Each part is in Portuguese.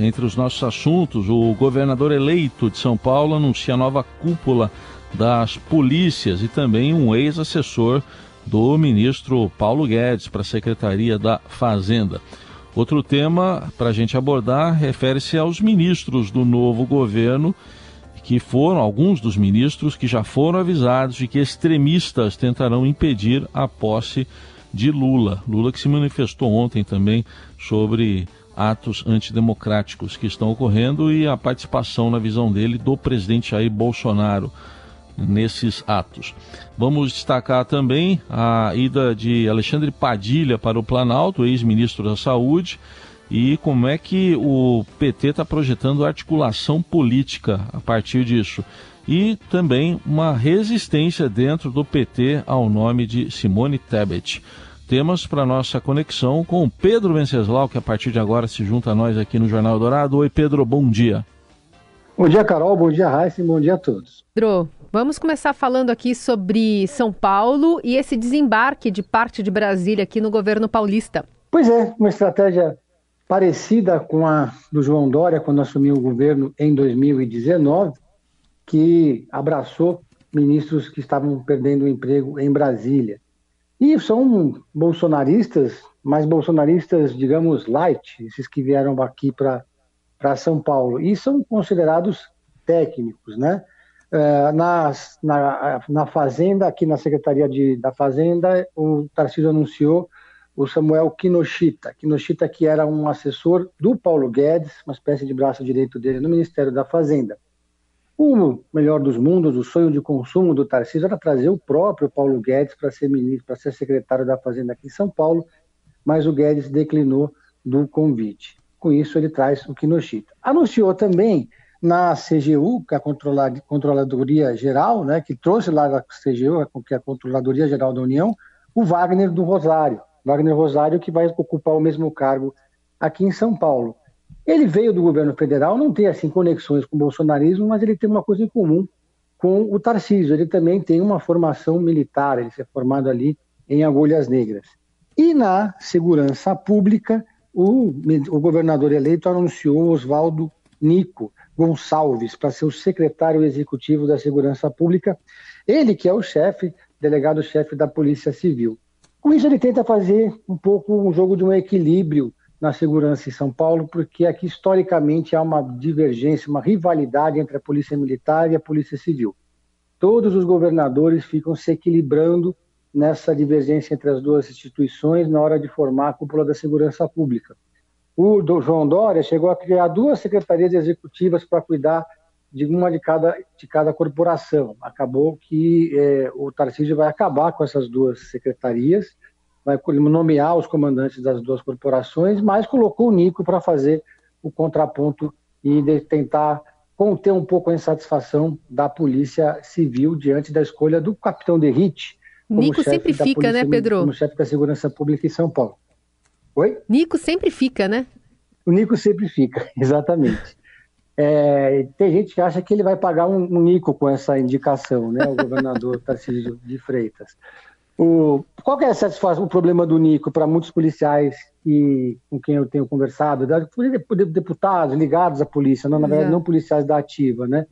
Entre os nossos assuntos, o governador eleito de São Paulo anuncia a nova cúpula das polícias e também um ex-assessor do ministro Paulo Guedes para a Secretaria da Fazenda. Outro tema para a gente abordar refere-se aos ministros do novo governo, que foram alguns dos ministros que já foram avisados de que extremistas tentarão impedir a posse de Lula. Lula que se manifestou ontem também sobre atos antidemocráticos que estão ocorrendo e a participação, na visão dele, do presidente Jair Bolsonaro nesses atos. Vamos destacar também a ida de Alexandre Padilha para o Planalto, ex-ministro da Saúde, e como é que o PT está projetando articulação política a partir disso. E também uma resistência dentro do PT ao nome de Simone Tebet temas para nossa conexão com Pedro Venceslau, que a partir de agora se junta a nós aqui no Jornal Dourado. Oi, Pedro, bom dia. Bom dia, Carol, bom dia, Raíssa, bom dia a todos. Pedro, vamos começar falando aqui sobre São Paulo e esse desembarque de parte de Brasília aqui no governo paulista. Pois é, uma estratégia parecida com a do João Dória quando assumiu o governo em 2019, que abraçou ministros que estavam perdendo o emprego em Brasília. E são bolsonaristas, mas bolsonaristas, digamos, light, esses que vieram aqui para São Paulo. E são considerados técnicos, né? Uh, na, na, na Fazenda, aqui na Secretaria de, da Fazenda, o Tarcísio anunciou o Samuel Kinoshita. Kinoshita que era um assessor do Paulo Guedes, uma espécie de braço direito dele no Ministério da Fazenda. O melhor dos mundos, o sonho de consumo do Tarcísio era trazer o próprio Paulo Guedes para ser ministro, para ser secretário da Fazenda aqui em São Paulo, mas o Guedes declinou do convite. Com isso, ele traz o Kinoshita. Anunciou também na CGU, que é a Controladoria Geral, né, que trouxe lá da CGU, que é a Controladoria Geral da União, o Wagner do Rosário. Wagner Rosário, que vai ocupar o mesmo cargo aqui em São Paulo. Ele veio do governo federal, não tem assim conexões com o bolsonarismo, mas ele tem uma coisa em comum com o Tarcísio. Ele também tem uma formação militar, ele é formado ali em Agulhas Negras. E na segurança pública, o, o governador eleito anunciou Oswaldo Nico Gonçalves para ser o secretário executivo da Segurança Pública. Ele que é o chefe, delegado-chefe da Polícia Civil. Com isso, ele tenta fazer um pouco um jogo de um equilíbrio na segurança em São Paulo, porque aqui historicamente há uma divergência, uma rivalidade entre a Polícia Militar e a Polícia Civil. Todos os governadores ficam se equilibrando nessa divergência entre as duas instituições na hora de formar a cúpula da segurança pública. O João Dória chegou a criar duas secretarias executivas para cuidar de uma de cada, de cada corporação. Acabou que é, o Tarcísio vai acabar com essas duas secretarias vai nomear os comandantes das duas corporações, mas colocou o Nico para fazer o contraponto e tentar conter um pouco a insatisfação da Polícia Civil diante da escolha do capitão Derrite. Nico sempre fica, né, Pedro? Como chefe da Segurança Pública em São Paulo. Oi? Nico sempre fica, né? O Nico sempre fica, exatamente. É, tem gente que acha que ele vai pagar um, um Nico com essa indicação, né? O governador Tarcísio de Freitas. O, qual é o problema do Nico para muitos policiais que, com quem eu tenho conversado, deputados ligados à polícia, não, na verdade não policiais da ativa, né?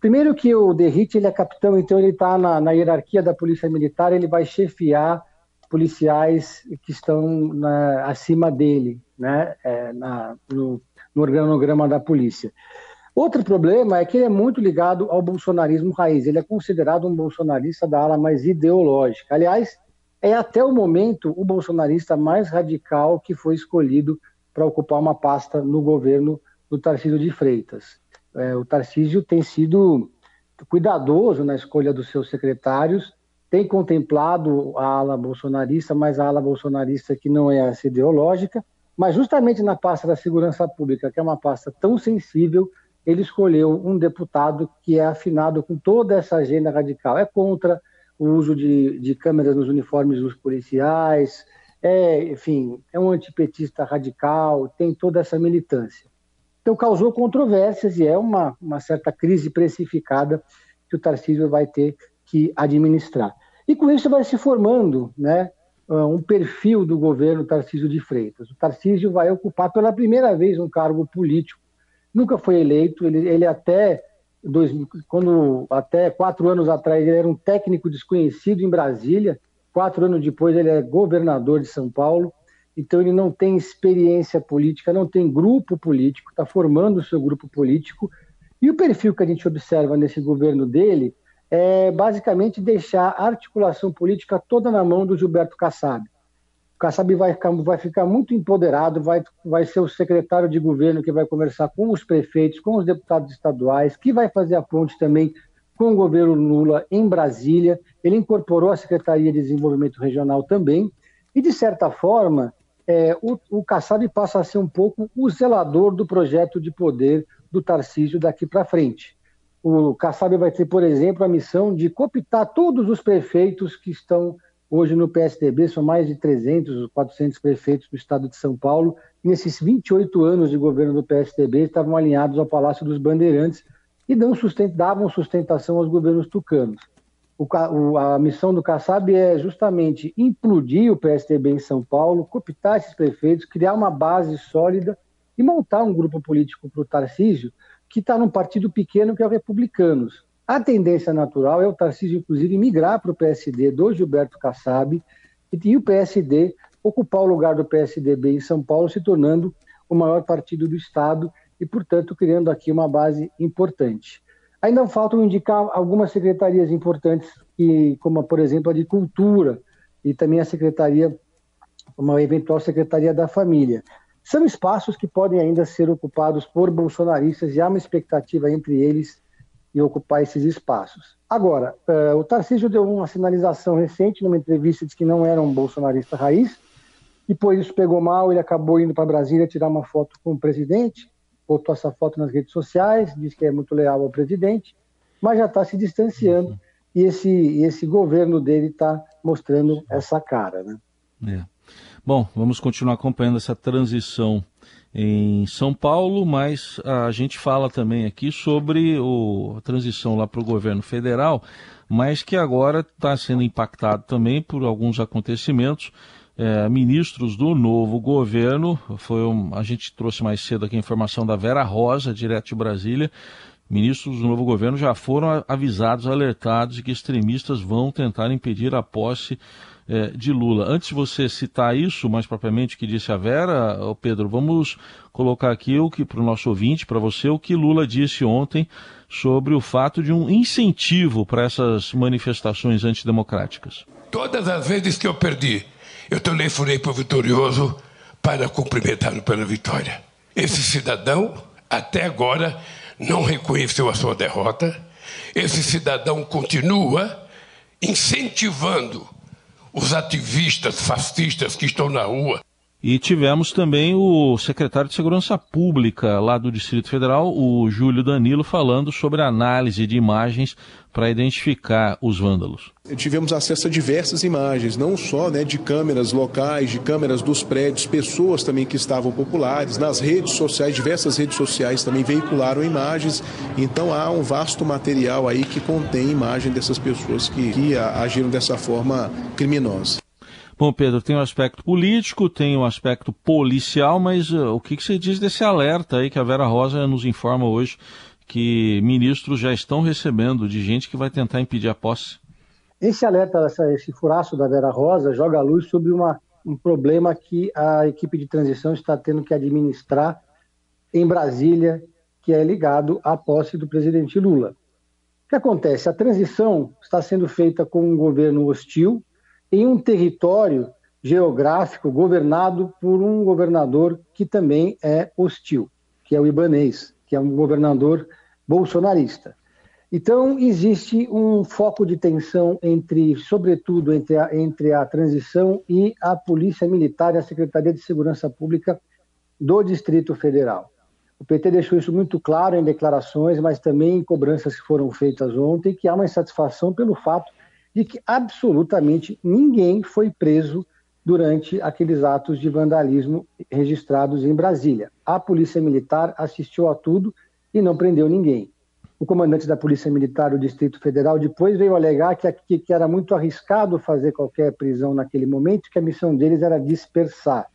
Primeiro que o Derrite ele é capitão, então ele está na, na, hierarquia da polícia militar, ele vai chefiar policiais que estão na, acima dele, né? É, na, no, no organograma da polícia. Outro problema é que ele é muito ligado ao bolsonarismo raiz. Ele é considerado um bolsonarista da ala mais ideológica. Aliás, é até o momento o bolsonarista mais radical que foi escolhido para ocupar uma pasta no governo do Tarcísio de Freitas. É, o Tarcísio tem sido cuidadoso na escolha dos seus secretários, tem contemplado a ala bolsonarista, mas a ala bolsonarista que não é essa ideológica, mas justamente na pasta da segurança pública, que é uma pasta tão sensível, ele escolheu um deputado que é afinado com toda essa agenda radical. É contra o uso de, de câmeras nos uniformes dos policiais, é, enfim, é um antipetista radical, tem toda essa militância. Então causou controvérsias e é uma, uma certa crise precificada que o Tarcísio vai ter que administrar. E com isso vai se formando né, um perfil do governo Tarcísio de Freitas. O Tarcísio vai ocupar pela primeira vez um cargo político. Nunca foi eleito, ele, ele até dois, quando até quatro anos atrás ele era um técnico desconhecido em Brasília. Quatro anos depois ele é governador de São Paulo. Então ele não tem experiência política, não tem grupo político, está formando o seu grupo político. E o perfil que a gente observa nesse governo dele é basicamente deixar a articulação política toda na mão do Gilberto Kassab. O Kassab vai ficar, vai ficar muito empoderado, vai, vai ser o secretário de governo que vai conversar com os prefeitos, com os deputados estaduais, que vai fazer a ponte também com o governo Lula em Brasília. Ele incorporou a Secretaria de Desenvolvimento Regional também. E, de certa forma, é, o, o Kassab passa a ser um pouco o zelador do projeto de poder do Tarcísio daqui para frente. O Kassab vai ter, por exemplo, a missão de cooptar todos os prefeitos que estão hoje no PSDB, são mais de 300, 400 prefeitos do estado de São Paulo. E nesses 28 anos de governo do PSDB, estavam alinhados ao Palácio dos Bandeirantes e davam sustentação aos governos tucanos. O, a missão do Kassab é justamente implodir o PSDB em São Paulo, cooptar esses prefeitos, criar uma base sólida e montar um grupo político para o Tarcísio, que está num partido pequeno que é o Republicanos. A tendência natural é o Tarcísio, inclusive, migrar para o PSD do Gilberto Kassab e o PSD ocupar o lugar do PSDB em São Paulo, se tornando o maior partido do Estado e, portanto, criando aqui uma base importante. Ainda faltam indicar algumas secretarias importantes, como, por exemplo, a de Cultura e também a secretaria, uma eventual secretaria da Família. São espaços que podem ainda ser ocupados por bolsonaristas e há uma expectativa entre eles em ocupar esses espaços. Agora, uh, o Tarcísio deu uma sinalização recente numa entrevista de que não era um bolsonarista raiz, depois isso pegou mal, ele acabou indo para Brasília tirar uma foto com o presidente, botou essa foto nas redes sociais, diz que é muito leal ao presidente, mas já está se distanciando uhum. e esse, esse governo dele está mostrando essa cara. Né? É. Bom, vamos continuar acompanhando essa transição em São Paulo, mas a gente fala também aqui sobre o, a transição lá para o governo federal, mas que agora está sendo impactado também por alguns acontecimentos. É, ministros do novo governo, foi um, a gente trouxe mais cedo aqui a informação da Vera Rosa, direto de Brasília. Ministros do novo governo já foram avisados, alertados de que extremistas vão tentar impedir a posse é, de Lula. Antes de você citar isso, mais propriamente, que disse a Vera, Pedro, vamos colocar aqui o que para o nosso ouvinte, para você, o que Lula disse ontem sobre o fato de um incentivo para essas manifestações antidemocráticas. Todas as vezes que eu perdi, eu telefonei para o vitorioso para cumprimentá-lo pela vitória. Esse cidadão, até agora, não reconheceu a sua derrota. Esse cidadão continua incentivando os ativistas fascistas que estão na rua. E tivemos também o secretário de Segurança Pública lá do Distrito Federal, o Júlio Danilo, falando sobre a análise de imagens para identificar os vândalos. Tivemos acesso a diversas imagens, não só né, de câmeras locais, de câmeras dos prédios, pessoas também que estavam populares, nas redes sociais, diversas redes sociais também veicularam imagens. Então há um vasto material aí que contém imagem dessas pessoas que, que agiram dessa forma criminosa. Bom, Pedro, tem o um aspecto político, tem o um aspecto policial, mas uh, o que, que você diz desse alerta aí que a Vera Rosa nos informa hoje que ministros já estão recebendo de gente que vai tentar impedir a posse? Esse alerta, esse furaço da Vera Rosa joga a luz sobre uma, um problema que a equipe de transição está tendo que administrar em Brasília, que é ligado à posse do presidente Lula. O que acontece? A transição está sendo feita com um governo hostil, em um território geográfico governado por um governador que também é hostil, que é o Ibanês, que é um governador bolsonarista. Então, existe um foco de tensão entre, sobretudo, entre a, entre a transição e a Polícia Militar e a Secretaria de Segurança Pública do Distrito Federal. O PT deixou isso muito claro em declarações, mas também em cobranças que foram feitas ontem, que há uma insatisfação pelo fato de que absolutamente ninguém foi preso durante aqueles atos de vandalismo registrados em Brasília. A Polícia Militar assistiu a tudo e não prendeu ninguém. o comandante da Polícia Militar do Distrito Federal depois veio alegar que, que, era muito arriscado fazer qualquer prisão naquele momento, que a missão deles era dispersar.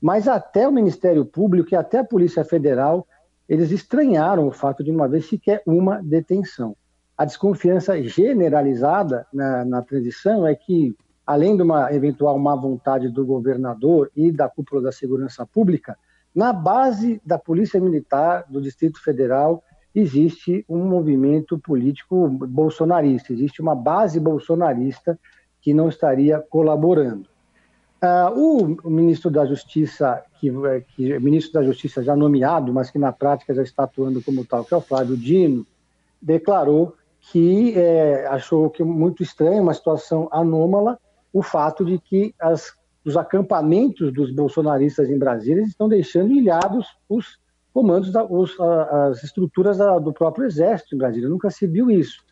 Mas até o Ministério Público e até a Polícia Federal, eles estranharam o fato de não haver sequer uma detenção. A desconfiança generalizada na, na transição é que, além de uma eventual má vontade do governador e da cúpula da segurança pública, na base da Polícia Militar do Distrito Federal existe um movimento político bolsonarista, existe uma base bolsonarista que não estaria colaborando. Uh, o, ministro da Justiça, que, que ministro da Justiça já nomeado, mas que na prática já está atuando como tal, que é o Flávio Dino, declarou que é, achou que muito estranho, uma situação anômala, o fato de que as, os acampamentos dos bolsonaristas em Brasília estão deixando ilhados os comandos, da, os, as estruturas da, do próprio exército em Brasília. Nunca se viu isso.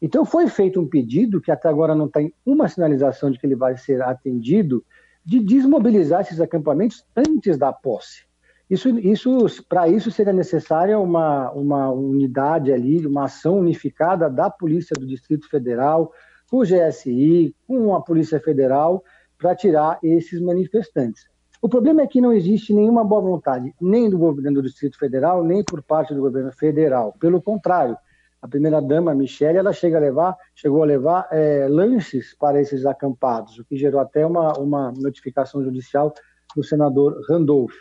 Então foi feito um pedido, que até agora não tem uma sinalização de que ele vai ser atendido, de desmobilizar esses acampamentos antes da posse. Isso, isso para isso seria necessária uma, uma unidade ali, uma ação unificada da Polícia do Distrito Federal, com o GSI, com a Polícia Federal, para tirar esses manifestantes. O problema é que não existe nenhuma boa vontade, nem do governo do Distrito Federal, nem por parte do governo federal. Pelo contrário, a primeira-dama, Michele, ela chega a levar, chegou a levar é, lanches para esses acampados, o que gerou até uma, uma notificação judicial do senador Randolph.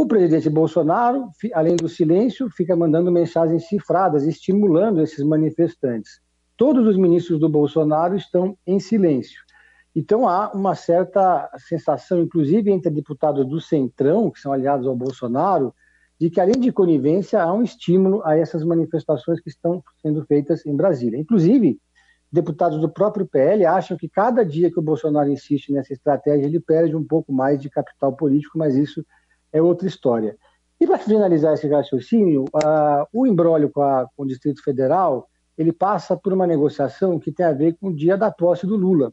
O presidente Bolsonaro, além do silêncio, fica mandando mensagens cifradas, estimulando esses manifestantes. Todos os ministros do Bolsonaro estão em silêncio. Então há uma certa sensação, inclusive entre deputados do Centrão, que são aliados ao Bolsonaro, de que além de conivência há um estímulo a essas manifestações que estão sendo feitas em Brasília. Inclusive, deputados do próprio PL acham que cada dia que o Bolsonaro insiste nessa estratégia, ele perde um pouco mais de capital político, mas isso é outra história. E para finalizar esse raciocínio, uh, o embrólio com, com o Distrito Federal, ele passa por uma negociação que tem a ver com o dia da posse do Lula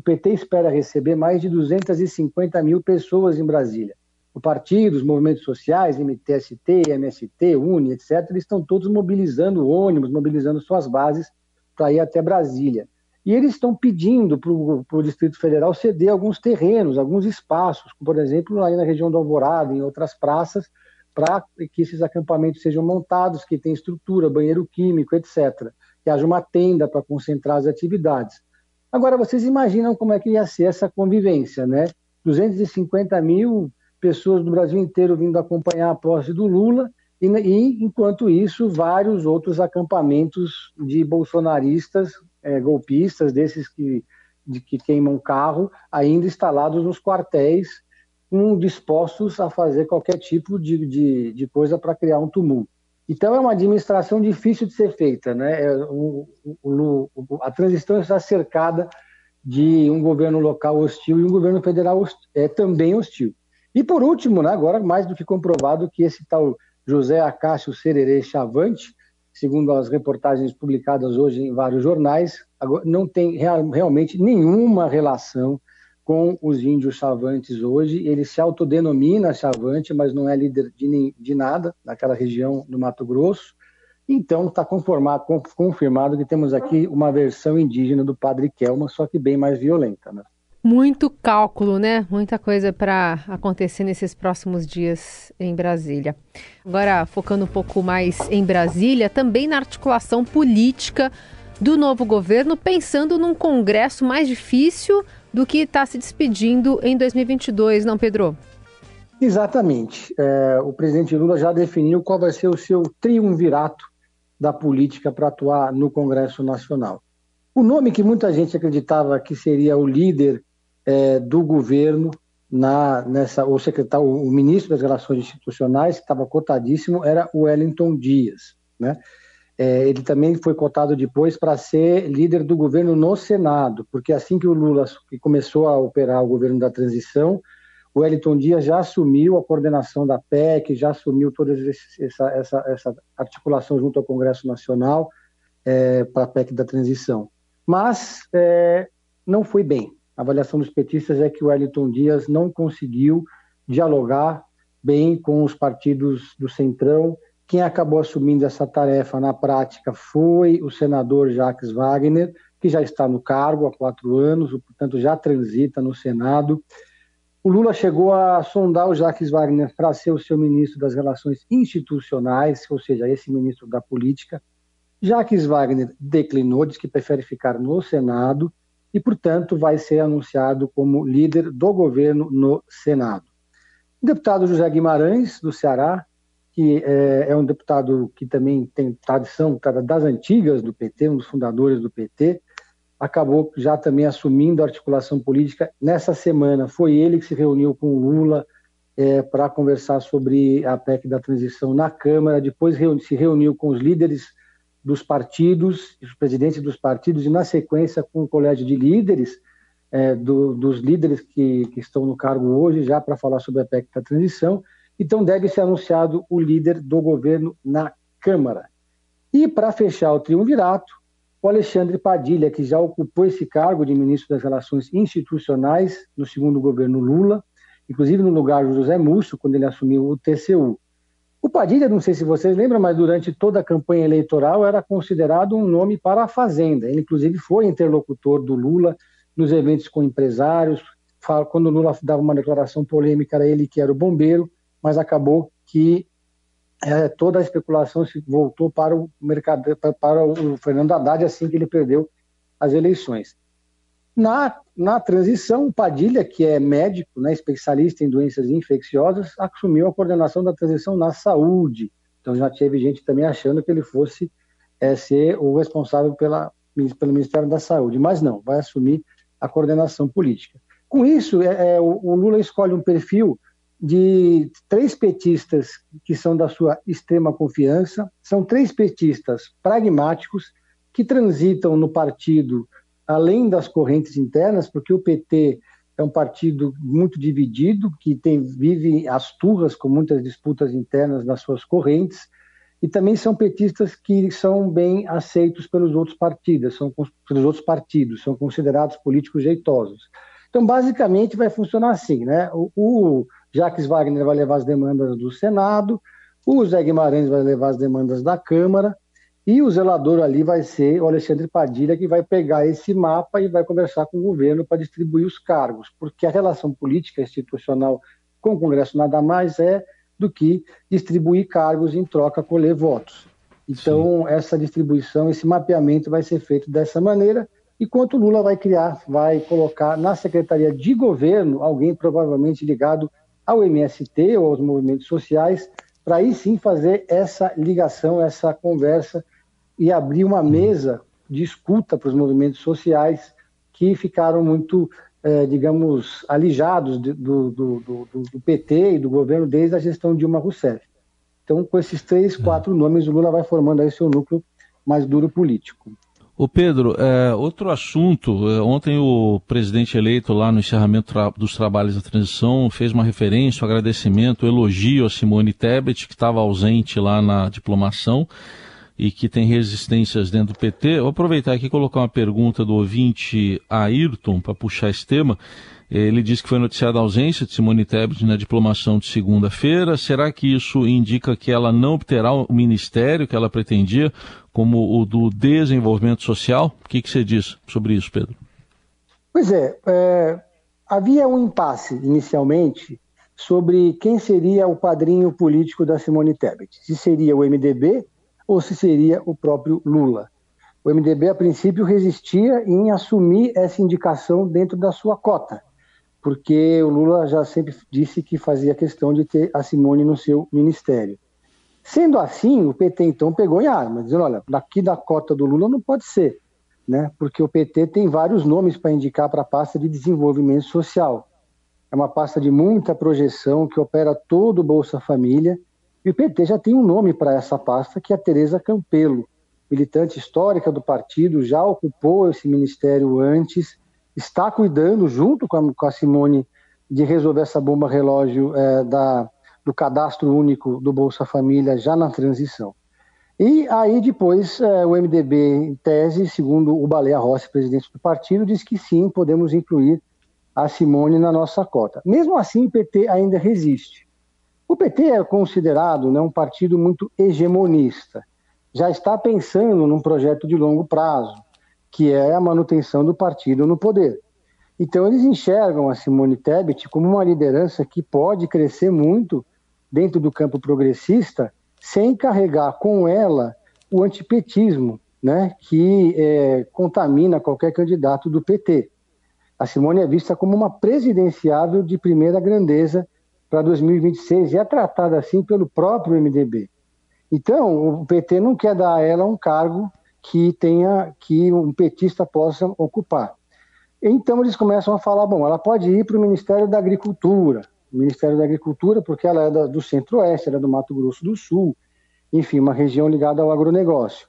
o PT espera receber mais de 250 mil pessoas em Brasília. O partido, os movimentos sociais, MTST, MST, UNE, etc., eles estão todos mobilizando ônibus, mobilizando suas bases para ir até Brasília. E eles estão pedindo para o Distrito Federal ceder alguns terrenos, alguns espaços, por exemplo, aí na região do Alvorada, em outras praças, para que esses acampamentos sejam montados, que tenham estrutura, banheiro químico, etc. Que haja uma tenda para concentrar as atividades. Agora, vocês imaginam como é que ia ser essa convivência, né? 250 mil pessoas do Brasil inteiro vindo acompanhar a posse do Lula, e enquanto isso, vários outros acampamentos de bolsonaristas, é, golpistas, desses que, de, que queimam carro, ainda instalados nos quartéis, um, dispostos a fazer qualquer tipo de, de, de coisa para criar um tumulto. Então, é uma administração difícil de ser feita. Né? É, o, o, o, a transição está cercada de um governo local hostil e um governo federal é também hostil. E, por último, né, agora mais do que comprovado que esse tal José Acácio Sererê Chavante, segundo as reportagens publicadas hoje em vários jornais, não tem real, realmente nenhuma relação com os índios chavantes hoje. Ele se autodenomina chavante, mas não é líder de, de nada naquela região do Mato Grosso. Então, está confirmado que temos aqui uma versão indígena do Padre Kelma, só que bem mais violenta. Né? Muito cálculo, né? Muita coisa para acontecer nesses próximos dias em Brasília. Agora, focando um pouco mais em Brasília, também na articulação política do novo governo, pensando num Congresso mais difícil do que está se despedindo em 2022, não, Pedro? Exatamente. É, o presidente Lula já definiu qual vai ser o seu triunvirato da política para atuar no Congresso Nacional. O nome que muita gente acreditava que seria o líder é, do governo na, nessa, o secretário, o ministro das Relações Institucionais, que estava cotadíssimo, era o Wellington Dias, né? É, ele também foi cotado depois para ser líder do governo no Senado, porque assim que o Lula começou a operar o governo da transição, o Wellington Dias já assumiu a coordenação da PEC, já assumiu toda essa, essa, essa articulação junto ao Congresso Nacional é, para a PEC da transição. Mas é, não foi bem. A avaliação dos petistas é que o Wellington Dias não conseguiu dialogar bem com os partidos do Centrão Quem acabou assumindo essa tarefa na prática foi o senador Jacques Wagner, que já está no cargo há quatro anos, portanto já transita no Senado. O Lula chegou a sondar o Jacques Wagner para ser o seu ministro das Relações Institucionais, ou seja, esse ministro da Política. Jacques Wagner declinou, diz que prefere ficar no Senado e, portanto, vai ser anunciado como líder do governo no Senado. O deputado José Guimarães, do Ceará, que é, é um deputado que também tem tradição das antigas do PT, um dos fundadores do PT, acabou já também assumindo a articulação política. Nessa semana, foi ele que se reuniu com o Lula é, para conversar sobre a PEC da transição na Câmara, depois se reuniu com os líderes dos partidos, os presidentes dos partidos, e na sequência com o colégio de líderes, é, do, dos líderes que, que estão no cargo hoje, já para falar sobre a PEC da transição. Então, deve ser anunciado o líder do governo na Câmara. E para fechar o triunvirato, o Alexandre Padilha, que já ocupou esse cargo de ministro das Relações Institucionais no segundo governo Lula, inclusive no lugar do José Múcio, quando ele assumiu o TCU. O Padilha, não sei se vocês lembram, mas durante toda a campanha eleitoral era considerado um nome para a Fazenda. Ele, inclusive, foi interlocutor do Lula nos eventos com empresários. Quando o Lula dava uma declaração polêmica, era ele que era o bombeiro, mas acabou que é, toda a especulação se voltou para o mercado, para o Fernando Haddad assim que ele perdeu as eleições. Na, na transição, o Padilha, que é médico, né, especialista em doenças infecciosas, assumiu a coordenação da transição na saúde. Então já teve gente também achando que ele fosse é, ser o responsável pela, pelo Ministério da Saúde, mas não, vai assumir a coordenação política. Com isso, é, é, o, o Lula escolhe um perfil de três petistas que são da sua extrema confiança, são três petistas pragmáticos que transitam no partido além das correntes internas, porque o PT é um partido muito dividido, que tem, vive as turras com muitas disputas internas nas suas correntes, e também são petistas que são bem aceitos pelos outros partidos, são pelos outros partidos, são considerados políticos jeitosos. Então, basicamente, vai funcionar assim, né? O, o Jacques Wagner vai levar as demandas do Senado, o Zé Guimarães vai levar as demandas da Câmara, e o zelador ali vai ser o Alexandre Padilha, que vai pegar esse mapa e vai conversar com o governo para distribuir os cargos, porque a relação política institucional com o Congresso nada mais é do que distribuir cargos em troca colher votos. Então, Sim. essa distribuição, esse mapeamento vai ser feito dessa maneira, enquanto Lula vai criar, vai colocar na Secretaria de Governo alguém provavelmente ligado ao MST ou aos movimentos sociais, para aí sim fazer essa ligação, essa conversa e abrir uma mesa de escuta para os movimentos sociais que ficaram muito, eh, digamos, alijados do, do, do, do, PT e do governo desde a gestão de Dilma Rousseff. Então, com esses três, quatro nomes, o Lula vai formando aí seu núcleo mais duro político. O Pedro, é, outro assunto, é, ontem o presidente eleito lá no encerramento tra dos trabalhos da transição fez uma referência, um agradecimento, um elogio a Simone Tebet, que estava ausente lá na diplomação e que tem resistências dentro do PT. Vou aproveitar aqui e colocar uma pergunta do ouvinte Ayrton para puxar esse tema. Ele diz que foi noticiada a ausência de Simone Tebet na diplomação de segunda-feira. Será que isso indica que ela não obterá o ministério que ela pretendia, como o do desenvolvimento social? O que, que você diz sobre isso, Pedro? Pois é, é, havia um impasse inicialmente sobre quem seria o padrinho político da Simone Tebet. Se seria o MDB ou se seria o próprio Lula. O MDB, a princípio, resistia em assumir essa indicação dentro da sua cota porque o Lula já sempre disse que fazia questão de ter a Simone no seu ministério. Sendo assim, o PT então pegou em arma, dizendo: olha, daqui da cota do Lula não pode ser, né? porque o PT tem vários nomes para indicar para a pasta de desenvolvimento social. É uma pasta de muita projeção que opera todo o Bolsa Família, e o PT já tem um nome para essa pasta, que é a Tereza Campelo, militante histórica do partido, já ocupou esse ministério antes está cuidando, junto com a, com a Simone, de resolver essa bomba relógio é, da, do cadastro único do Bolsa Família já na transição. E aí depois é, o MDB, em tese, segundo o Baleia Rossi, presidente do partido, diz que sim, podemos incluir a Simone na nossa cota. Mesmo assim, o PT ainda resiste. O PT é considerado né, um partido muito hegemonista. Já está pensando num projeto de longo prazo, que é a manutenção do partido no poder. Então, eles enxergam a Simone Tebet como uma liderança que pode crescer muito dentro do campo progressista, sem carregar com ela o antipetismo, né, que é, contamina qualquer candidato do PT. A Simone é vista como uma presidenciável de primeira grandeza para 2026 e é tratada assim pelo próprio MDB. Então, o PT não quer dar a ela um cargo que tenha que um petista possa ocupar. Então eles começam a falar, bom, ela pode ir para o Ministério da Agricultura, Ministério da Agricultura, porque ela é do Centro-Oeste, ela é do Mato Grosso do Sul, enfim, uma região ligada ao agronegócio.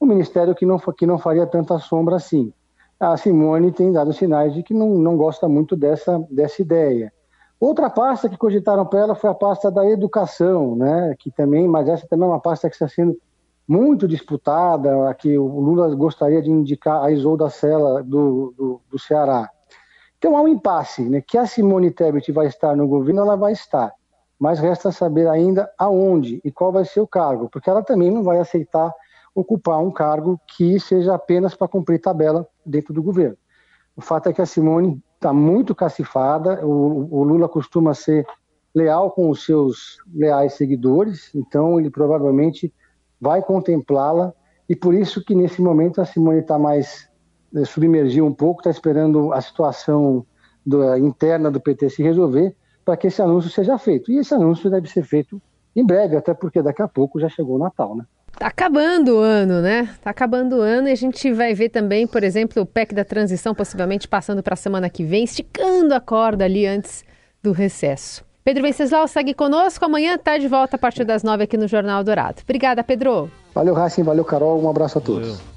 O Ministério que não, que não faria tanta sombra assim. A Simone tem dado sinais de que não, não gosta muito dessa, dessa ideia. Outra pasta que cogitaram para ela foi a pasta da educação, né? Que também, mas essa também é uma pasta que está sendo muito disputada, a que o Lula gostaria de indicar a Isolda Sela do, do, do Ceará. Então há um impasse, né? Que a Simone Tebet vai estar no governo, ela vai estar, mas resta saber ainda aonde e qual vai ser o cargo, porque ela também não vai aceitar ocupar um cargo que seja apenas para cumprir tabela dentro do governo. O fato é que a Simone está muito cacifada. O, o, Lula costuma ser leal com os seus leais seguidores, então ele provavelmente vai contemplá-la e por isso que nesse momento a Simone está mais né, submergiu um pouco, está esperando a situação do, interna do PT se resolver para que esse anúncio seja feito. E esse anúncio deve ser feito em breve, até porque daqui a pouco já chegou o Natal, né? Tá acabando o ano, né? Tá acabando o ano e a gente vai ver também, por exemplo, o PEC da transição possivelmente passando para a semana que vem, esticando a corda ali antes do recesso. Pedro Venceslau segue conosco. Amanhã está de volta a partir das nove aqui no Jornal Dourado. Obrigada, Pedro. Valeu, Racing. Valeu, Carol. Um abraço a todos. Valeu.